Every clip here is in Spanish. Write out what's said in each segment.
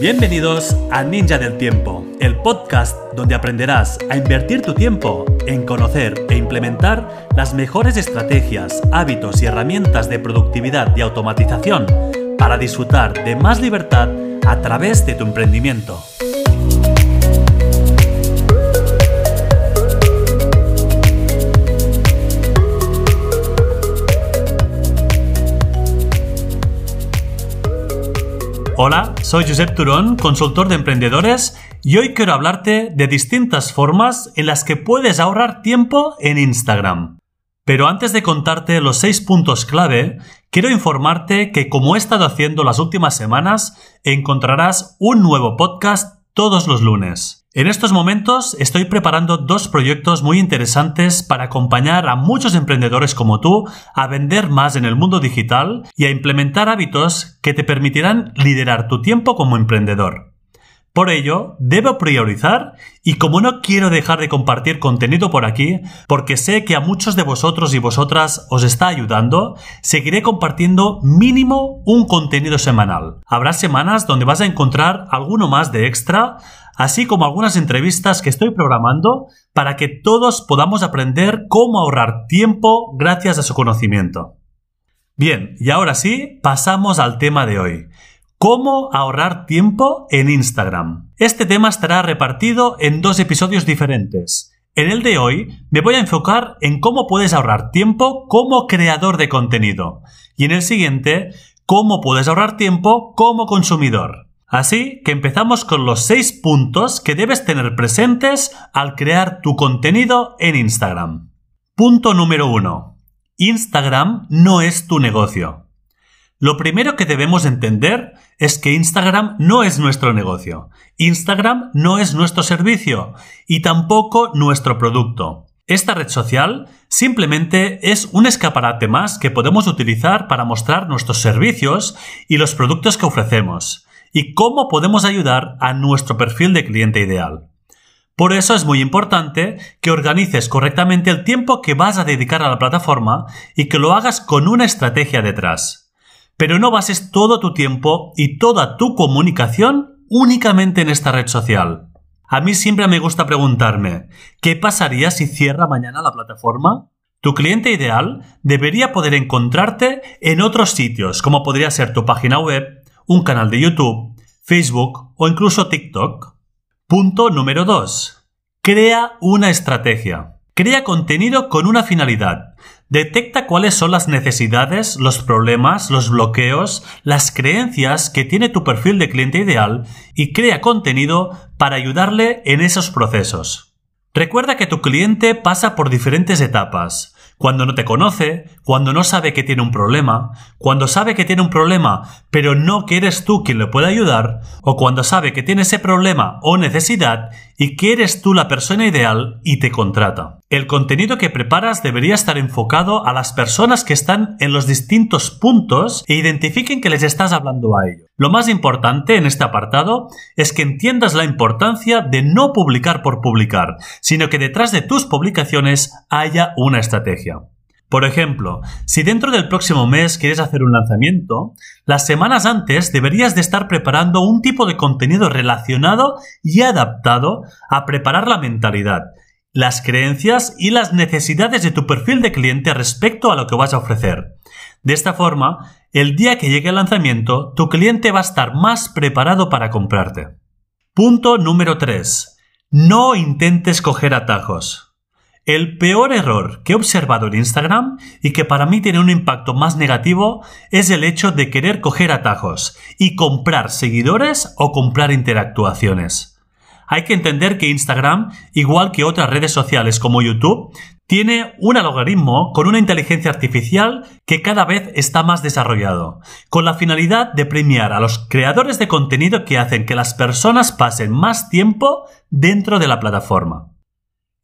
Bienvenidos a Ninja del Tiempo, el podcast donde aprenderás a invertir tu tiempo en conocer e implementar las mejores estrategias, hábitos y herramientas de productividad y automatización para disfrutar de más libertad a través de tu emprendimiento. Hola, soy Josep Turón, consultor de emprendedores, y hoy quiero hablarte de distintas formas en las que puedes ahorrar tiempo en Instagram. Pero antes de contarte los seis puntos clave, quiero informarte que como he estado haciendo las últimas semanas, encontrarás un nuevo podcast todos los lunes. En estos momentos estoy preparando dos proyectos muy interesantes para acompañar a muchos emprendedores como tú a vender más en el mundo digital y a implementar hábitos que te permitirán liderar tu tiempo como emprendedor. Por ello, debo priorizar y como no quiero dejar de compartir contenido por aquí, porque sé que a muchos de vosotros y vosotras os está ayudando, seguiré compartiendo mínimo un contenido semanal. Habrá semanas donde vas a encontrar alguno más de extra, así como algunas entrevistas que estoy programando para que todos podamos aprender cómo ahorrar tiempo gracias a su conocimiento. Bien, y ahora sí, pasamos al tema de hoy. ¿Cómo ahorrar tiempo en Instagram? Este tema estará repartido en dos episodios diferentes. En el de hoy me voy a enfocar en cómo puedes ahorrar tiempo como creador de contenido y en el siguiente cómo puedes ahorrar tiempo como consumidor. Así que empezamos con los seis puntos que debes tener presentes al crear tu contenido en Instagram. Punto número uno. Instagram no es tu negocio. Lo primero que debemos entender es que Instagram no es nuestro negocio. Instagram no es nuestro servicio y tampoco nuestro producto. Esta red social simplemente es un escaparate más que podemos utilizar para mostrar nuestros servicios y los productos que ofrecemos y cómo podemos ayudar a nuestro perfil de cliente ideal. Por eso es muy importante que organices correctamente el tiempo que vas a dedicar a la plataforma y que lo hagas con una estrategia detrás. Pero no bases todo tu tiempo y toda tu comunicación únicamente en esta red social. A mí siempre me gusta preguntarme, ¿qué pasaría si cierra mañana la plataforma? Tu cliente ideal debería poder encontrarte en otros sitios, como podría ser tu página web, un canal de YouTube, Facebook o incluso TikTok. Punto número 2. Crea una estrategia. Crea contenido con una finalidad. Detecta cuáles son las necesidades, los problemas, los bloqueos, las creencias que tiene tu perfil de cliente ideal y crea contenido para ayudarle en esos procesos. Recuerda que tu cliente pasa por diferentes etapas cuando no te conoce, cuando no sabe que tiene un problema, cuando sabe que tiene un problema pero no que eres tú quien le puede ayudar, o cuando sabe que tiene ese problema o necesidad y que eres tú la persona ideal y te contrata. El contenido que preparas debería estar enfocado a las personas que están en los distintos puntos e identifiquen que les estás hablando a ellos. Lo más importante en este apartado es que entiendas la importancia de no publicar por publicar, sino que detrás de tus publicaciones haya una estrategia. Por ejemplo, si dentro del próximo mes quieres hacer un lanzamiento, las semanas antes deberías de estar preparando un tipo de contenido relacionado y adaptado a preparar la mentalidad, las creencias y las necesidades de tu perfil de cliente respecto a lo que vas a ofrecer. De esta forma, el día que llegue el lanzamiento, tu cliente va a estar más preparado para comprarte. Punto número 3. No intentes coger atajos. El peor error que he observado en Instagram y que para mí tiene un impacto más negativo es el hecho de querer coger atajos y comprar seguidores o comprar interactuaciones. Hay que entender que Instagram, igual que otras redes sociales como YouTube, tiene un algoritmo con una inteligencia artificial que cada vez está más desarrollado, con la finalidad de premiar a los creadores de contenido que hacen que las personas pasen más tiempo dentro de la plataforma.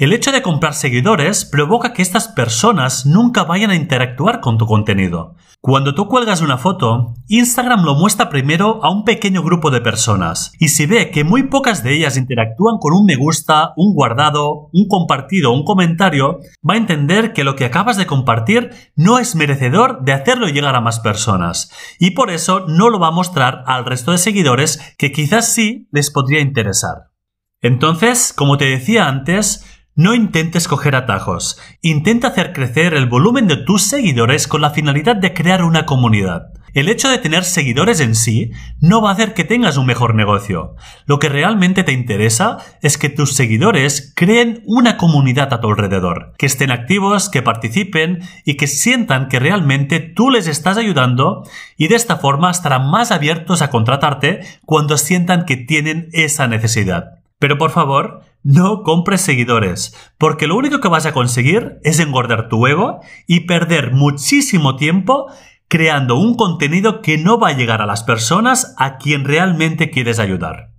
El hecho de comprar seguidores provoca que estas personas nunca vayan a interactuar con tu contenido. Cuando tú cuelgas una foto, Instagram lo muestra primero a un pequeño grupo de personas, y si ve que muy pocas de ellas interactúan con un me gusta, un guardado, un compartido o un comentario, va a entender que lo que acabas de compartir no es merecedor de hacerlo llegar a más personas, y por eso no lo va a mostrar al resto de seguidores que quizás sí les podría interesar. Entonces, como te decía antes, no intentes coger atajos. Intenta hacer crecer el volumen de tus seguidores con la finalidad de crear una comunidad. El hecho de tener seguidores en sí no va a hacer que tengas un mejor negocio. Lo que realmente te interesa es que tus seguidores creen una comunidad a tu alrededor, que estén activos, que participen y que sientan que realmente tú les estás ayudando y de esta forma estarán más abiertos a contratarte cuando sientan que tienen esa necesidad. Pero por favor, no compres seguidores, porque lo único que vas a conseguir es engordar tu ego y perder muchísimo tiempo creando un contenido que no va a llegar a las personas a quien realmente quieres ayudar.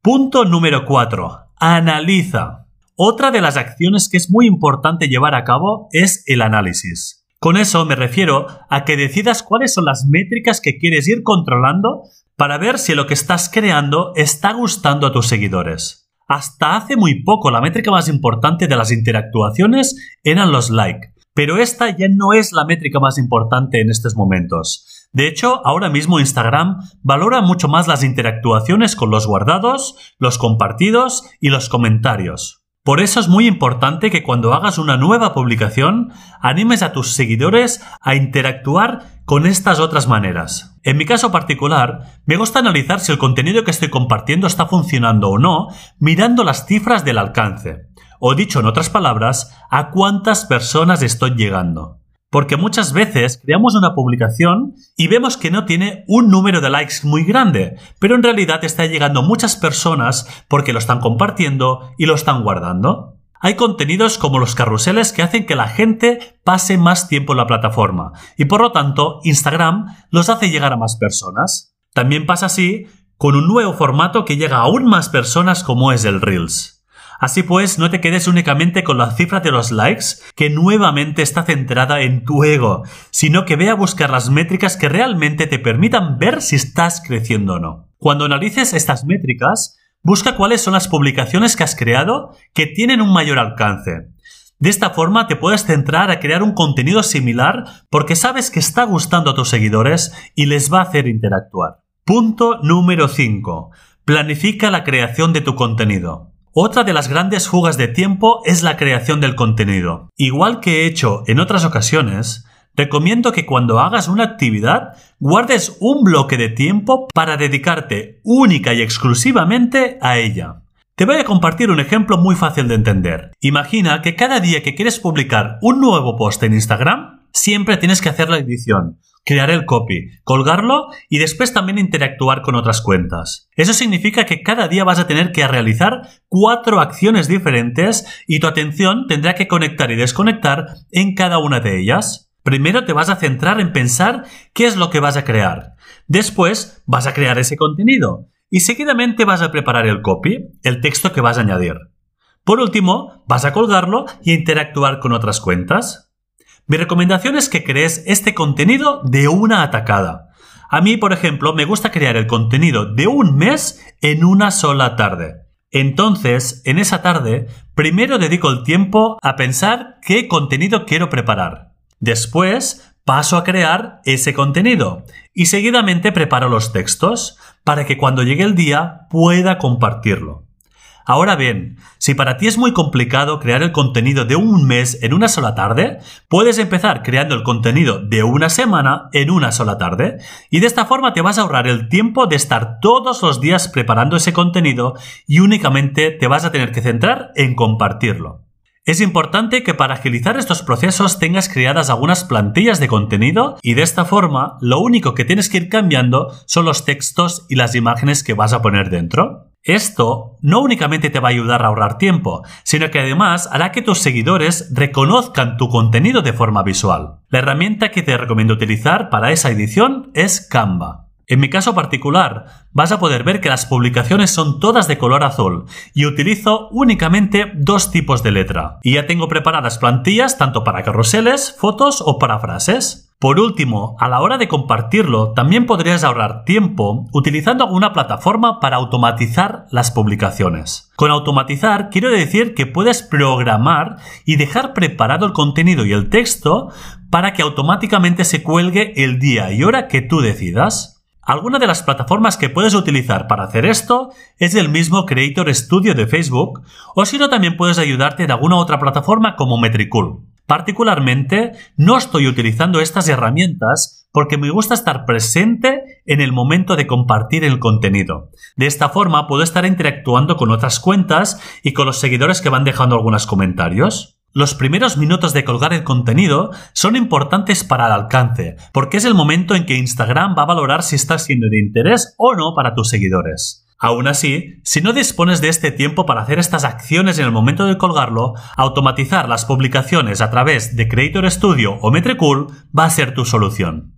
Punto número 4. Analiza. Otra de las acciones que es muy importante llevar a cabo es el análisis. Con eso me refiero a que decidas cuáles son las métricas que quieres ir controlando para ver si lo que estás creando está gustando a tus seguidores. Hasta hace muy poco la métrica más importante de las interactuaciones eran los likes, pero esta ya no es la métrica más importante en estos momentos. De hecho, ahora mismo Instagram valora mucho más las interactuaciones con los guardados, los compartidos y los comentarios. Por eso es muy importante que cuando hagas una nueva publicación animes a tus seguidores a interactuar con estas otras maneras. En mi caso particular, me gusta analizar si el contenido que estoy compartiendo está funcionando o no mirando las cifras del alcance, o dicho en otras palabras, a cuántas personas estoy llegando. Porque muchas veces creamos una publicación y vemos que no tiene un número de likes muy grande, pero en realidad está llegando muchas personas porque lo están compartiendo y lo están guardando. Hay contenidos como los carruseles que hacen que la gente pase más tiempo en la plataforma y por lo tanto Instagram los hace llegar a más personas. También pasa así con un nuevo formato que llega a aún más personas como es el Reels. Así pues, no te quedes únicamente con la cifra de los likes, que nuevamente está centrada en tu ego, sino que ve a buscar las métricas que realmente te permitan ver si estás creciendo o no. Cuando analices estas métricas, busca cuáles son las publicaciones que has creado que tienen un mayor alcance. De esta forma te puedes centrar a crear un contenido similar porque sabes que está gustando a tus seguidores y les va a hacer interactuar. Punto número 5. Planifica la creación de tu contenido. Otra de las grandes fugas de tiempo es la creación del contenido. Igual que he hecho en otras ocasiones, recomiendo que cuando hagas una actividad guardes un bloque de tiempo para dedicarte única y exclusivamente a ella. Te voy a compartir un ejemplo muy fácil de entender. Imagina que cada día que quieres publicar un nuevo post en Instagram, siempre tienes que hacer la edición, crear el copy, colgarlo y después también interactuar con otras cuentas. Eso significa que cada día vas a tener que realizar cuatro acciones diferentes y tu atención tendrá que conectar y desconectar en cada una de ellas. Primero te vas a centrar en pensar qué es lo que vas a crear. Después vas a crear ese contenido y seguidamente vas a preparar el copy, el texto que vas a añadir. Por último, vas a colgarlo y interactuar con otras cuentas. Mi recomendación es que crees este contenido de una atacada. A mí, por ejemplo, me gusta crear el contenido de un mes en una sola tarde. Entonces, en esa tarde, primero dedico el tiempo a pensar qué contenido quiero preparar. Después, paso a crear ese contenido y seguidamente preparo los textos para que cuando llegue el día pueda compartirlo. Ahora bien, si para ti es muy complicado crear el contenido de un mes en una sola tarde, puedes empezar creando el contenido de una semana en una sola tarde y de esta forma te vas a ahorrar el tiempo de estar todos los días preparando ese contenido y únicamente te vas a tener que centrar en compartirlo. Es importante que para agilizar estos procesos tengas creadas algunas plantillas de contenido y de esta forma lo único que tienes que ir cambiando son los textos y las imágenes que vas a poner dentro. Esto no únicamente te va a ayudar a ahorrar tiempo, sino que además hará que tus seguidores reconozcan tu contenido de forma visual. La herramienta que te recomiendo utilizar para esa edición es Canva. En mi caso particular, vas a poder ver que las publicaciones son todas de color azul y utilizo únicamente dos tipos de letra. Y ya tengo preparadas plantillas tanto para carruseles, fotos o para frases. Por último, a la hora de compartirlo, también podrías ahorrar tiempo utilizando alguna plataforma para automatizar las publicaciones. Con automatizar quiero decir que puedes programar y dejar preparado el contenido y el texto para que automáticamente se cuelgue el día y hora que tú decidas. Alguna de las plataformas que puedes utilizar para hacer esto es el mismo Creator Studio de Facebook, o si no también puedes ayudarte de alguna otra plataforma como Metricool. Particularmente, no estoy utilizando estas herramientas porque me gusta estar presente en el momento de compartir el contenido. De esta forma puedo estar interactuando con otras cuentas y con los seguidores que van dejando algunos comentarios. Los primeros minutos de colgar el contenido son importantes para el alcance, porque es el momento en que Instagram va a valorar si está siendo de interés o no para tus seguidores. Aún así, si no dispones de este tiempo para hacer estas acciones en el momento de colgarlo, automatizar las publicaciones a través de Creator Studio o Metricool va a ser tu solución.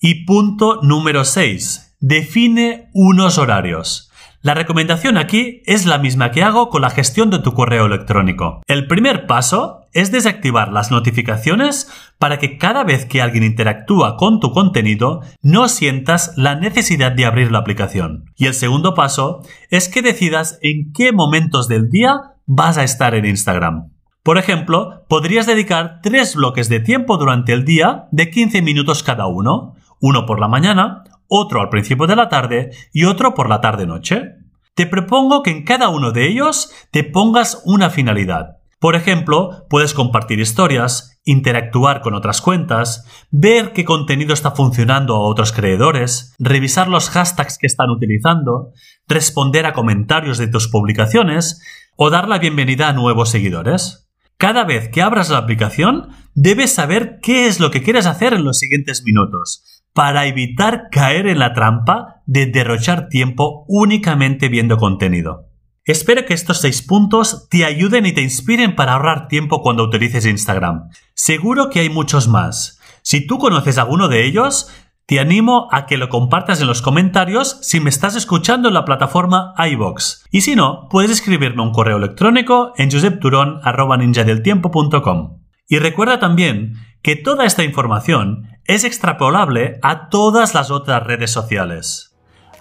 Y punto número 6. Define unos horarios. La recomendación aquí es la misma que hago con la gestión de tu correo electrónico. El primer paso es desactivar las notificaciones para que cada vez que alguien interactúa con tu contenido no sientas la necesidad de abrir la aplicación. Y el segundo paso es que decidas en qué momentos del día vas a estar en Instagram. Por ejemplo, podrías dedicar tres bloques de tiempo durante el día de 15 minutos cada uno, uno por la mañana, otro al principio de la tarde y otro por la tarde-noche. Te propongo que en cada uno de ellos te pongas una finalidad. Por ejemplo, puedes compartir historias, interactuar con otras cuentas, ver qué contenido está funcionando a otros creadores, revisar los hashtags que están utilizando, responder a comentarios de tus publicaciones o dar la bienvenida a nuevos seguidores. Cada vez que abras la aplicación, debes saber qué es lo que quieres hacer en los siguientes minutos, para evitar caer en la trampa de derrochar tiempo únicamente viendo contenido. Espero que estos seis puntos te ayuden y te inspiren para ahorrar tiempo cuando utilices Instagram. Seguro que hay muchos más. Si tú conoces alguno de ellos, te animo a que lo compartas en los comentarios si me estás escuchando en la plataforma iBox. Y si no, puedes escribirme un correo electrónico en josepturon.ninjadeltiempo.com. Y recuerda también que toda esta información es extrapolable a todas las otras redes sociales.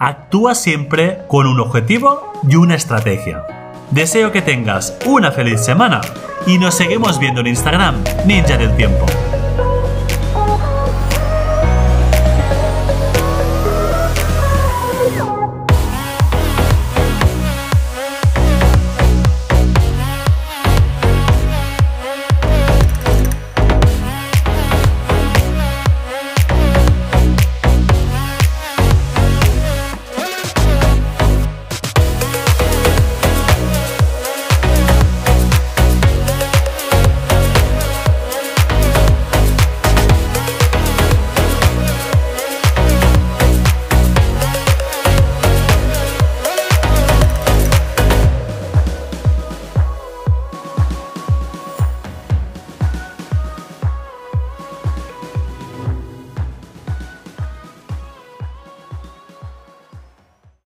Actúa siempre con un objetivo y una estrategia. Deseo que tengas una feliz semana y nos seguimos viendo en Instagram Ninja del Tiempo.